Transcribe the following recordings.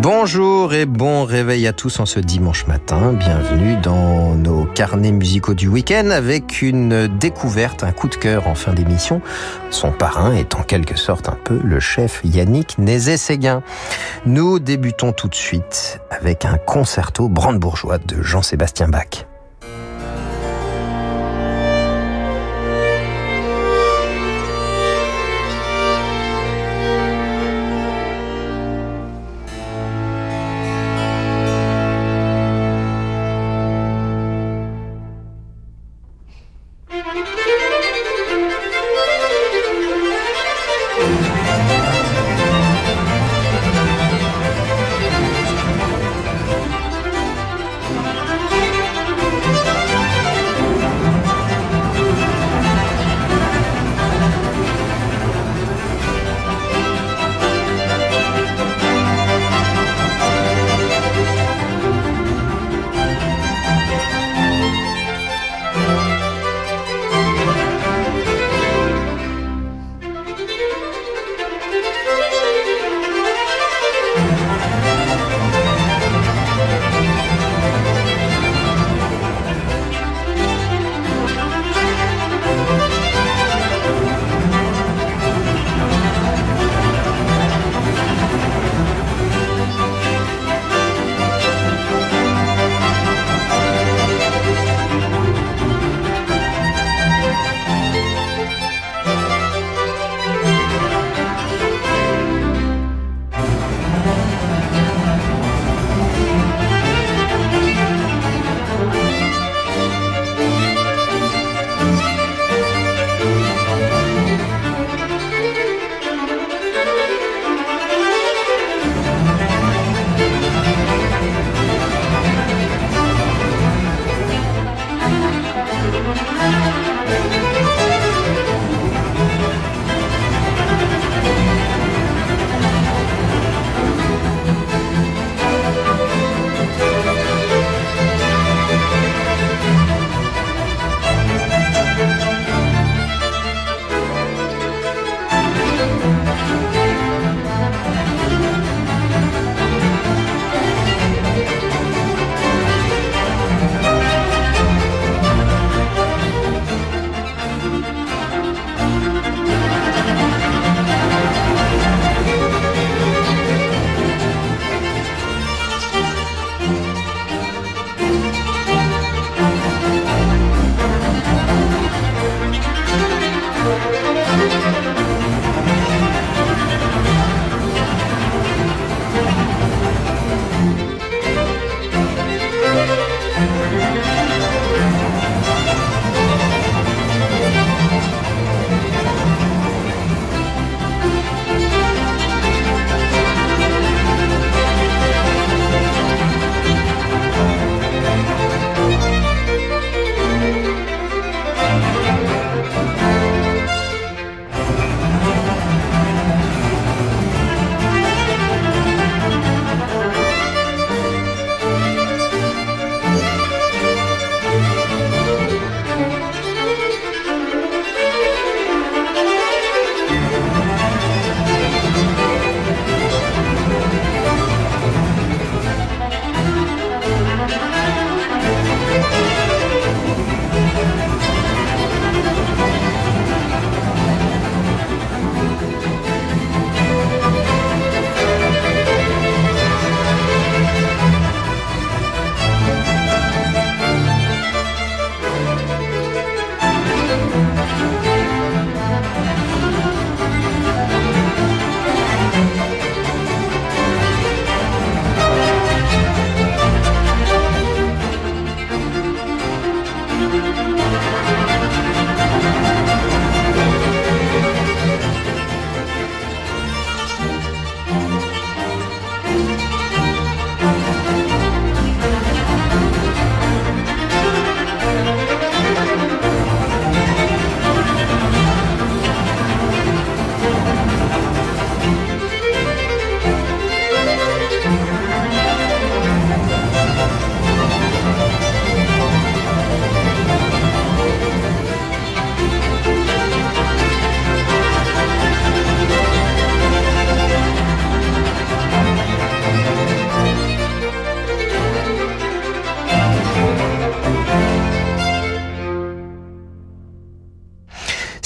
Bonjour et bon réveil à tous en ce dimanche matin. Bienvenue dans nos carnets musicaux du week-end avec une découverte, un coup de cœur en fin d'émission. Son parrain est en quelque sorte un peu le chef Yannick Nézet-Séguin. Nous débutons tout de suite avec un concerto brandebourgeois de Jean-Sébastien Bach.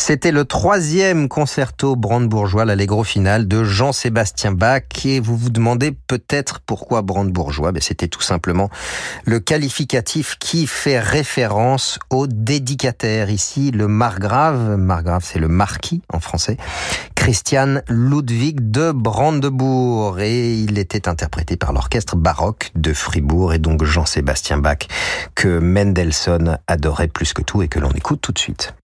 C'était le troisième concerto brandebourgeois, l'allegro final de Jean-Sébastien Bach. Et vous vous demandez peut-être pourquoi brandebourgeois? Ben, C'était tout simplement le qualificatif qui fait référence au dédicataire. Ici, le margrave, margrave c'est le marquis en français, Christian Ludwig de Brandebourg. Et il était interprété par l'orchestre baroque de Fribourg et donc Jean-Sébastien Bach que Mendelssohn adorait plus que tout et que l'on écoute tout de suite.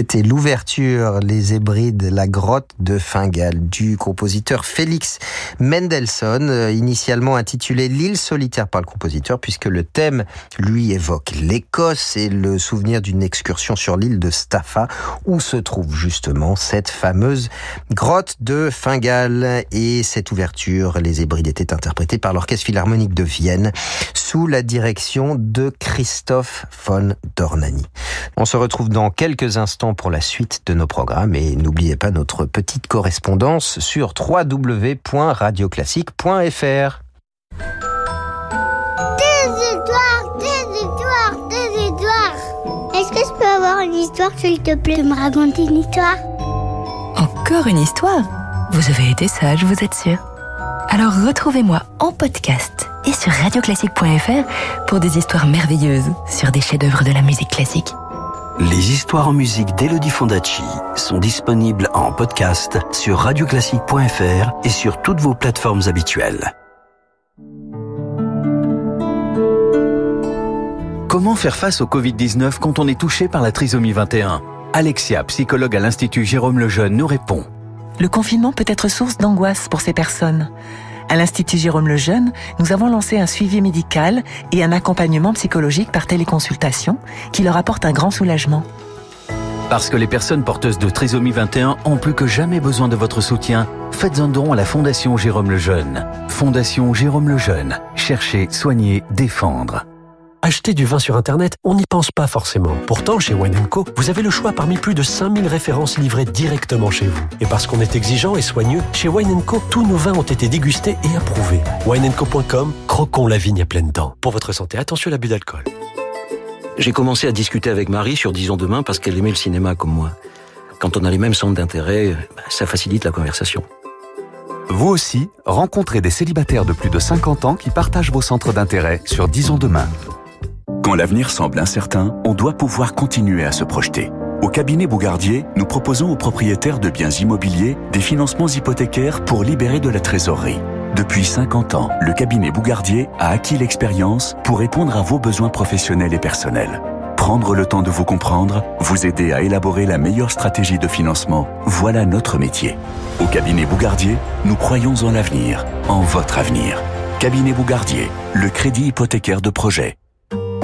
C'était l'ouverture, les Hébrides, la grotte de Fingal du compositeur Félix Mendelssohn, euh, initialement intitulé L'île solitaire par le compositeur, puisque le thème lui évoque l'Écosse et le souvenir d'une excursion sur l'île de Staffa, où se trouve justement cette fameuse grotte de Fingal. Et cette ouverture, les Hébrides étaient interprétés par l'Orchestre Philharmonique de Vienne, sous la direction de Christophe von Dornani. On se retrouve dans quelques instants pour la suite de nos programmes et n'oubliez pas notre petite correspondance sur www.radioclassique.fr. Des histoires, des histoires, des histoires. Est-ce que je peux avoir une histoire, s'il te plaît, de me raconter une histoire? Encore une histoire? Vous avez été sage, vous êtes sûr Alors retrouvez-moi en podcast et sur radioclassique.fr pour des histoires merveilleuses sur des chefs-d'œuvre de la musique classique. Les histoires en musique d'Elodie Fondacci sont disponibles en podcast sur radioclassique.fr et sur toutes vos plateformes habituelles. Comment faire face au Covid-19 quand on est touché par la trisomie 21 Alexia, psychologue à l'Institut Jérôme Lejeune, nous répond. Le confinement peut être source d'angoisse pour ces personnes. À l'Institut Jérôme Lejeune, nous avons lancé un suivi médical et un accompagnement psychologique par téléconsultation qui leur apporte un grand soulagement. Parce que les personnes porteuses de trisomie 21 ont plus que jamais besoin de votre soutien, faites un don à la Fondation Jérôme Lejeune. Fondation Jérôme Lejeune. Chercher, soigner, défendre. Acheter du vin sur Internet, on n'y pense pas forcément. Pourtant, chez Wine Co, vous avez le choix parmi plus de 5000 références livrées directement chez vous. Et parce qu'on est exigeant et soigneux, chez Wine Co, tous nos vins ont été dégustés et approuvés. wineco.com, croquons la vigne à pleines dents. Pour votre santé, attention à l'abus d'alcool. J'ai commencé à discuter avec Marie sur Disons demain parce qu'elle aimait le cinéma comme moi. Quand on a les mêmes centres d'intérêt, bah, ça facilite la conversation. Vous aussi, rencontrez des célibataires de plus de 50 ans qui partagent vos centres d'intérêt sur Disons demain. Quand l'avenir semble incertain, on doit pouvoir continuer à se projeter. Au cabinet Bougardier, nous proposons aux propriétaires de biens immobiliers des financements hypothécaires pour libérer de la trésorerie. Depuis 50 ans, le cabinet Bougardier a acquis l'expérience pour répondre à vos besoins professionnels et personnels. Prendre le temps de vous comprendre, vous aider à élaborer la meilleure stratégie de financement, voilà notre métier. Au cabinet Bougardier, nous croyons en l'avenir, en votre avenir. Cabinet Bougardier, le crédit hypothécaire de projet.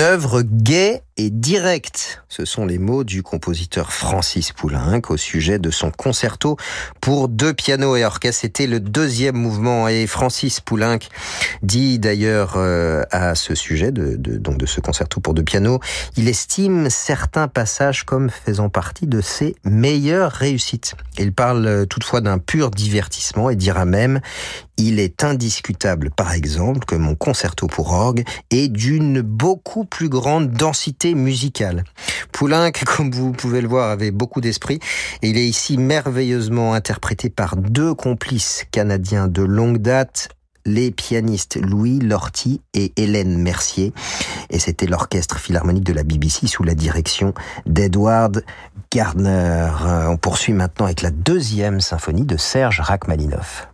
Œuvre gaie et directe. Ce sont les mots du compositeur Francis Poulenc au sujet de son concerto pour deux pianos et orchestre. C'était le deuxième mouvement et Francis Poulenc dit d'ailleurs euh, à ce sujet de, de, donc de ce concerto pour deux pianos, il estime certains passages comme faisant partie de ses meilleures réussites. Il parle euh, toutefois d'un pur divertissement et dira même il est indiscutable, par exemple, que mon concerto pour orgue est d'une beaucoup plus grande densité musicale. Poulenc, comme vous pouvez le voir, avait beaucoup d'esprit il est ici merveilleusement interprété par deux complices canadiens de longue date, les pianistes Louis Lorty et Hélène Mercier. Et c'était l'orchestre philharmonique de la BBC sous la direction d'Edward Gardner. On poursuit maintenant avec la deuxième symphonie de Serge Rachmaninoff.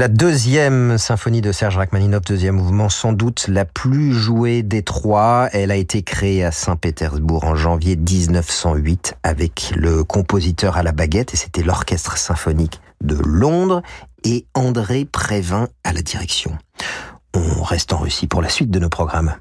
La deuxième symphonie de Serge Rachmaninoff, deuxième mouvement, sans doute la plus jouée des trois. Elle a été créée à Saint-Pétersbourg en janvier 1908 avec le compositeur à la baguette et c'était l'orchestre symphonique de Londres et André Prévin à la direction. On reste en Russie pour la suite de nos programmes.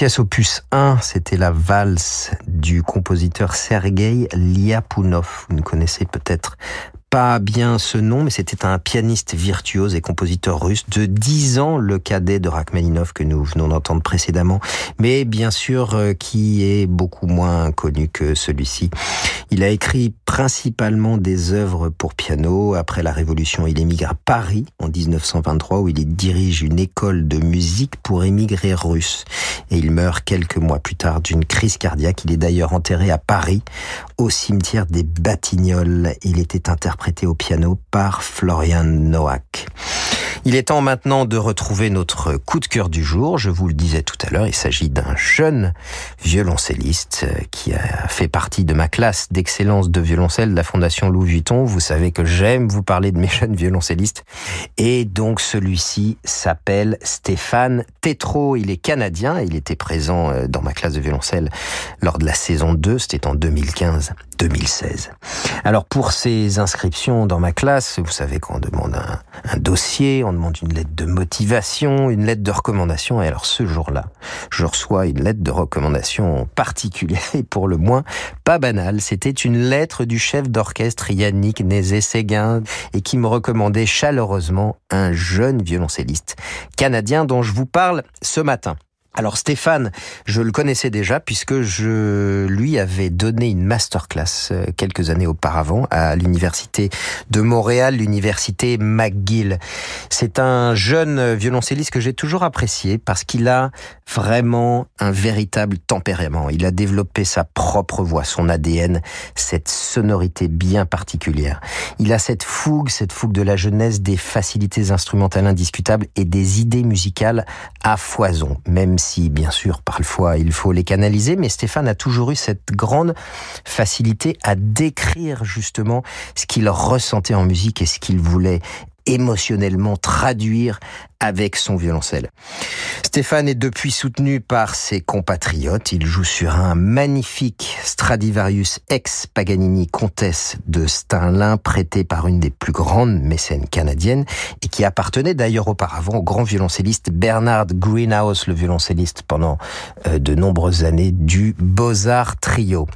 Pièces opus 1, c'était la valse du compositeur Sergei Liapunov. Vous ne connaissez peut-être pas bien ce nom, mais c'était un pianiste virtuose et compositeur russe de 10 ans, le cadet de Rachmaninov que nous venons d'entendre précédemment, mais bien sûr euh, qui est beaucoup moins connu que celui-ci. Il a écrit principalement des œuvres pour piano. Après la Révolution, il émigre à Paris en 1923 où il dirige une école de musique pour émigrer russe. Et il meurt quelques mois plus tard d'une crise cardiaque. Il est d'ailleurs enterré à Paris au cimetière des Batignolles. Il était interprété au piano par Florian Noack. Il est temps maintenant de retrouver notre coup de cœur du jour. Je vous le disais tout à l'heure, il s'agit d'un jeune violoncelliste euh, qui a fait partie de ma classe d'excellence de violoncelle de la Fondation Louis Vuitton. Vous savez que j'aime vous parler de mes jeunes violoncellistes. Et donc celui-ci s'appelle Stéphane Tétro. Il est canadien. Il était présent euh, dans ma classe de violoncelle lors de la saison 2. C'était en 2015. 2016. Alors pour ces inscriptions dans ma classe, vous savez qu'on demande un, dossier, on demande une lettre de motivation, une lettre de recommandation. Et alors ce jour-là, je reçois une lettre de recommandation particulière et pour le moins pas banale. C'était une lettre du chef d'orchestre Yannick Nézé-Séguin et qui me recommandait chaleureusement un jeune violoncelliste canadien dont je vous parle ce matin. Alors Stéphane, je le connaissais déjà puisque je lui avais donné une masterclass euh, quelques années auparavant à l'université de Montréal, l'université McGill. C'est un jeune violoncelliste que j'ai toujours apprécié parce qu'il a vraiment un véritable tempérament. Il a développé sa propre voix, son ADN, cette sonorité bien particulière. Il a cette fougue, cette fougue de la jeunesse, des facilités instrumentales indiscutables et des idées musicales à foison, même si bien sûr parfois il faut les canaliser, mais Stéphane a toujours eu cette grande facilité à décrire justement ce qu'il ressentait en musique et ce qu'il voulait émotionnellement traduire avec son violoncelle. Stéphane est depuis soutenu par ses compatriotes. Il joue sur un magnifique Stradivarius ex Paganini Comtesse de Steinlin prêté par une des plus grandes mécènes canadiennes et qui appartenait d'ailleurs auparavant au grand violoncelliste Bernard Greenhouse, le violoncelliste pendant euh, de nombreuses années du Beaux-Arts Trio.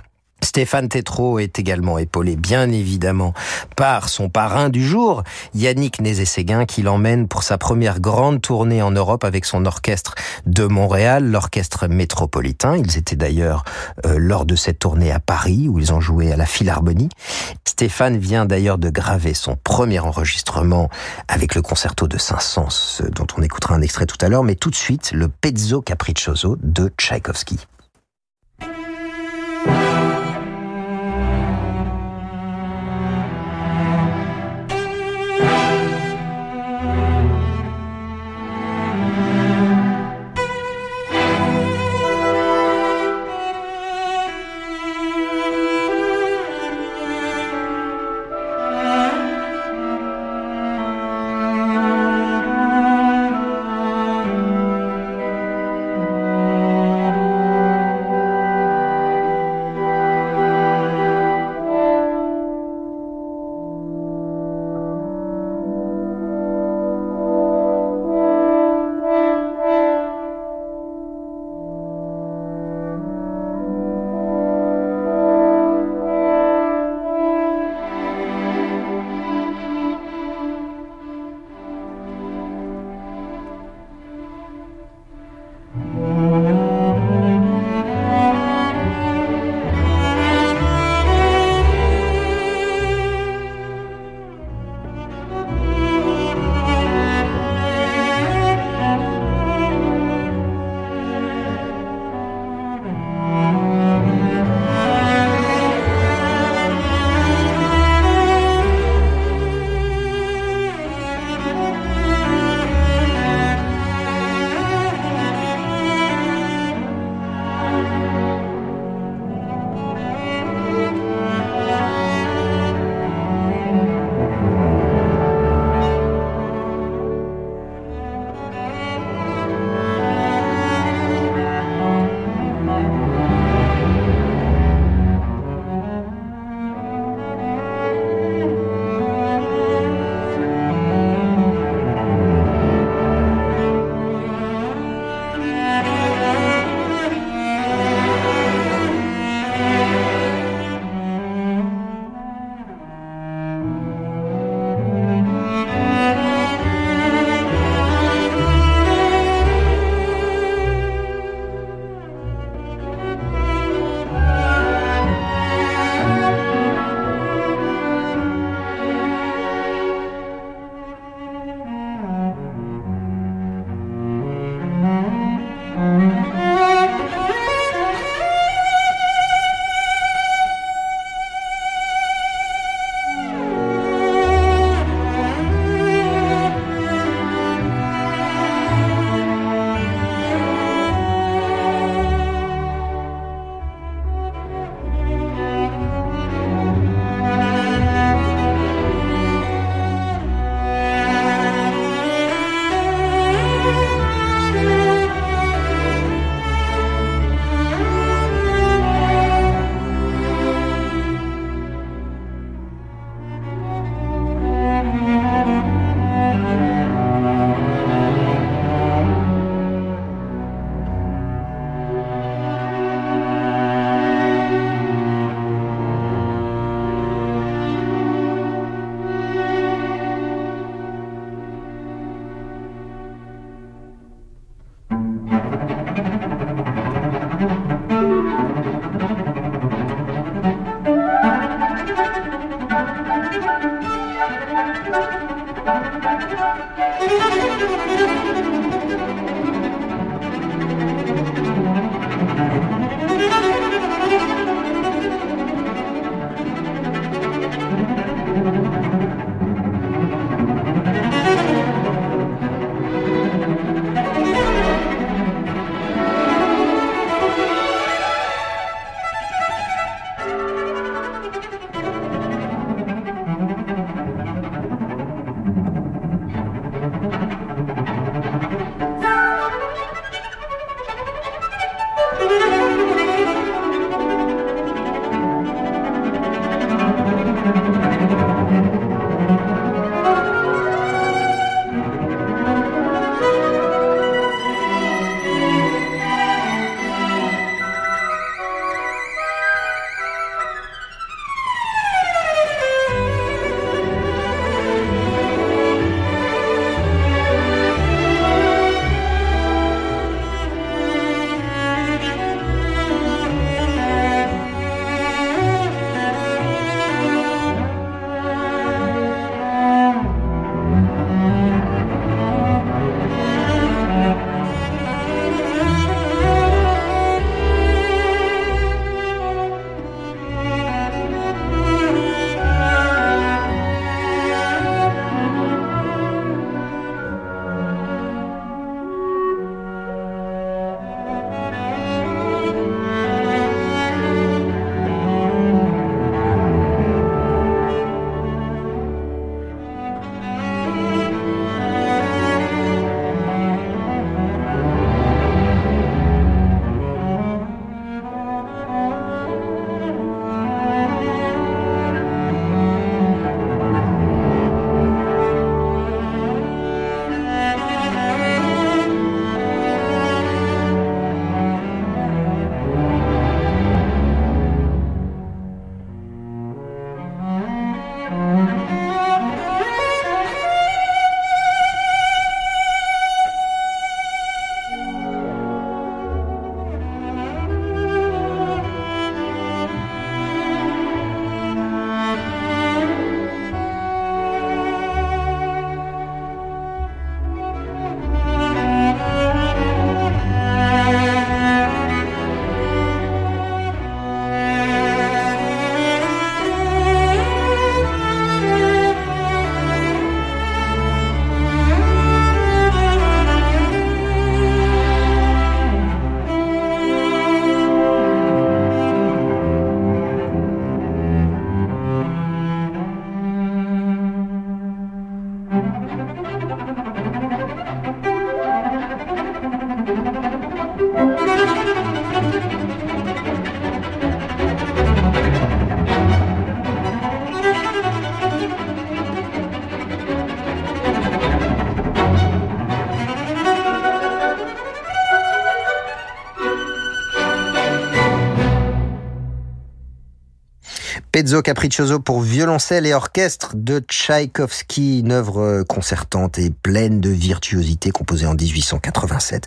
Stéphane Tétro est également épaulé, bien évidemment, par son parrain du jour, Yannick Nézé-Séguin, qui l'emmène pour sa première grande tournée en Europe avec son orchestre de Montréal, l'orchestre métropolitain. Ils étaient d'ailleurs euh, lors de cette tournée à Paris, où ils ont joué à la Philharmonie. Stéphane vient d'ailleurs de graver son premier enregistrement avec le concerto de Saint-Saëns, dont on écoutera un extrait tout à l'heure, mais tout de suite le Pezzo Capriccioso de Tchaïkovski. Capriccioso pour violoncelle et orchestre de Tchaïkovski, une œuvre concertante et pleine de virtuosité composée en 1887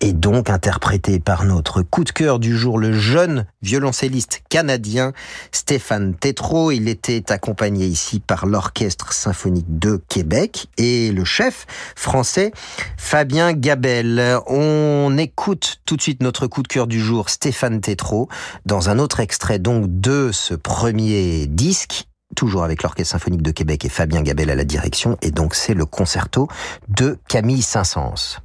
et donc interprétée par notre coup de cœur du jour, le jeune violoncelliste canadien Stéphane Tétrault. Il était accompagné ici par l'Orchestre symphonique de Québec et le chef français Fabien Gabel. On écoute tout de suite notre coup de cœur du jour, Stéphane Tétrault, dans un autre extrait donc de ce premier disque toujours avec l'Orchestre symphonique de Québec et Fabien Gabel à la direction, et donc c'est le concerto de Camille Saint-Saëns.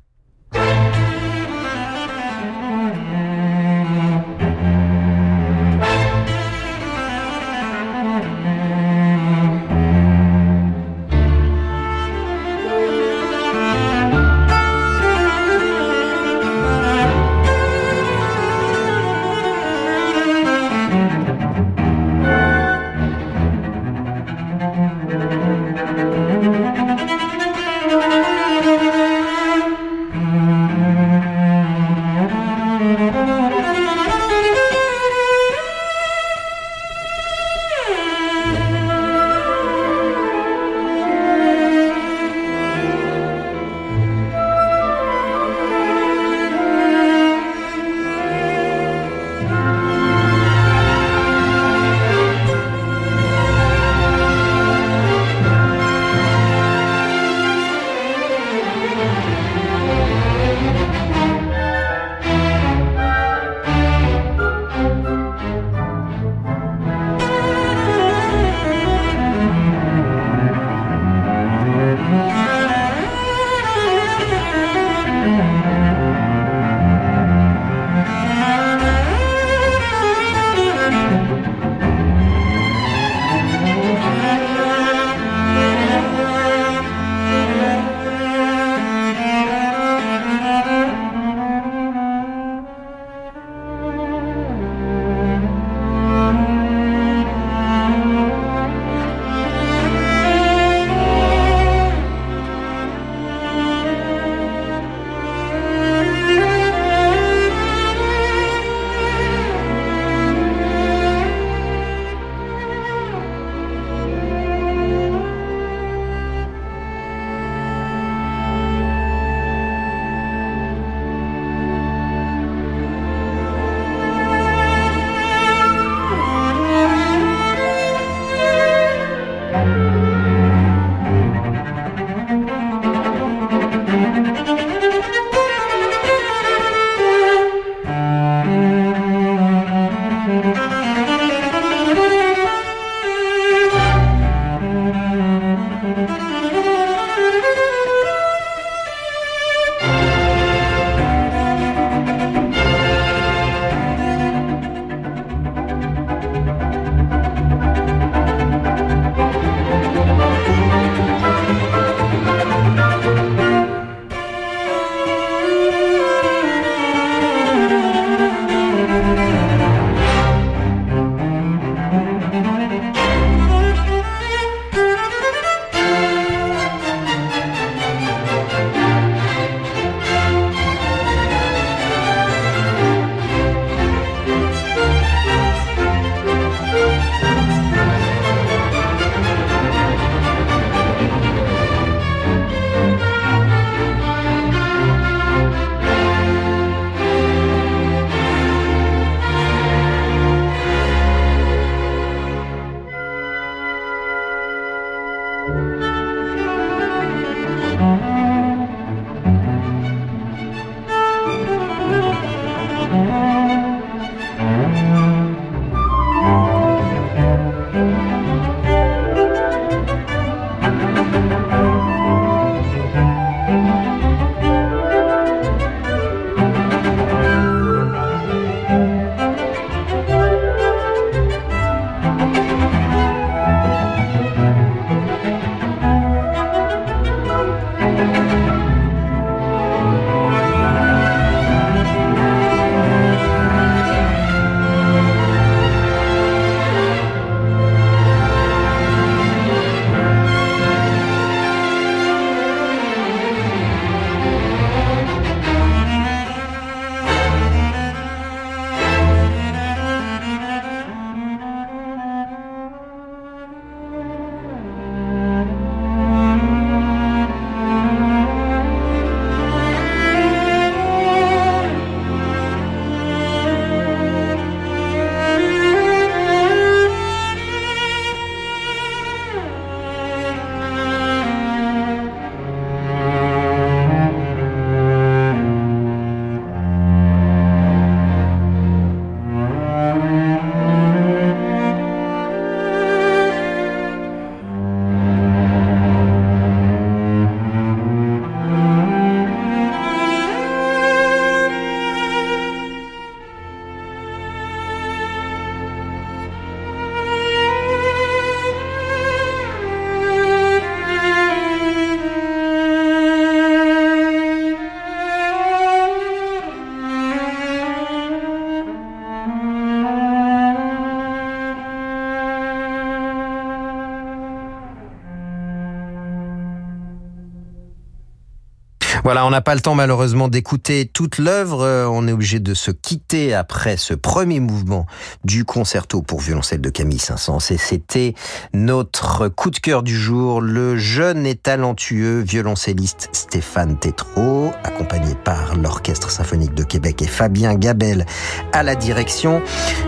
On n'a pas le temps malheureusement d'écouter toute l'œuvre. Euh, on est obligé de se quitter après ce premier mouvement du concerto pour violoncelle de Camille Saint-Saëns. Et c'était notre coup de cœur du jour, le jeune et talentueux violoncelliste Stéphane Tétrault, accompagné par l'Orchestre symphonique de Québec et Fabien Gabel à la direction.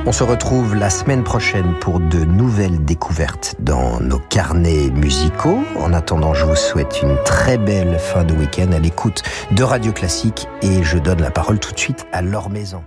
On se retrouve la semaine prochaine pour de nouvelles découvertes dans nos carnets musicaux. En attendant, je vous souhaite une très belle fin de week-end à l'écoute de Radio Classique et je donne la parole tout de suite à Laure Maison.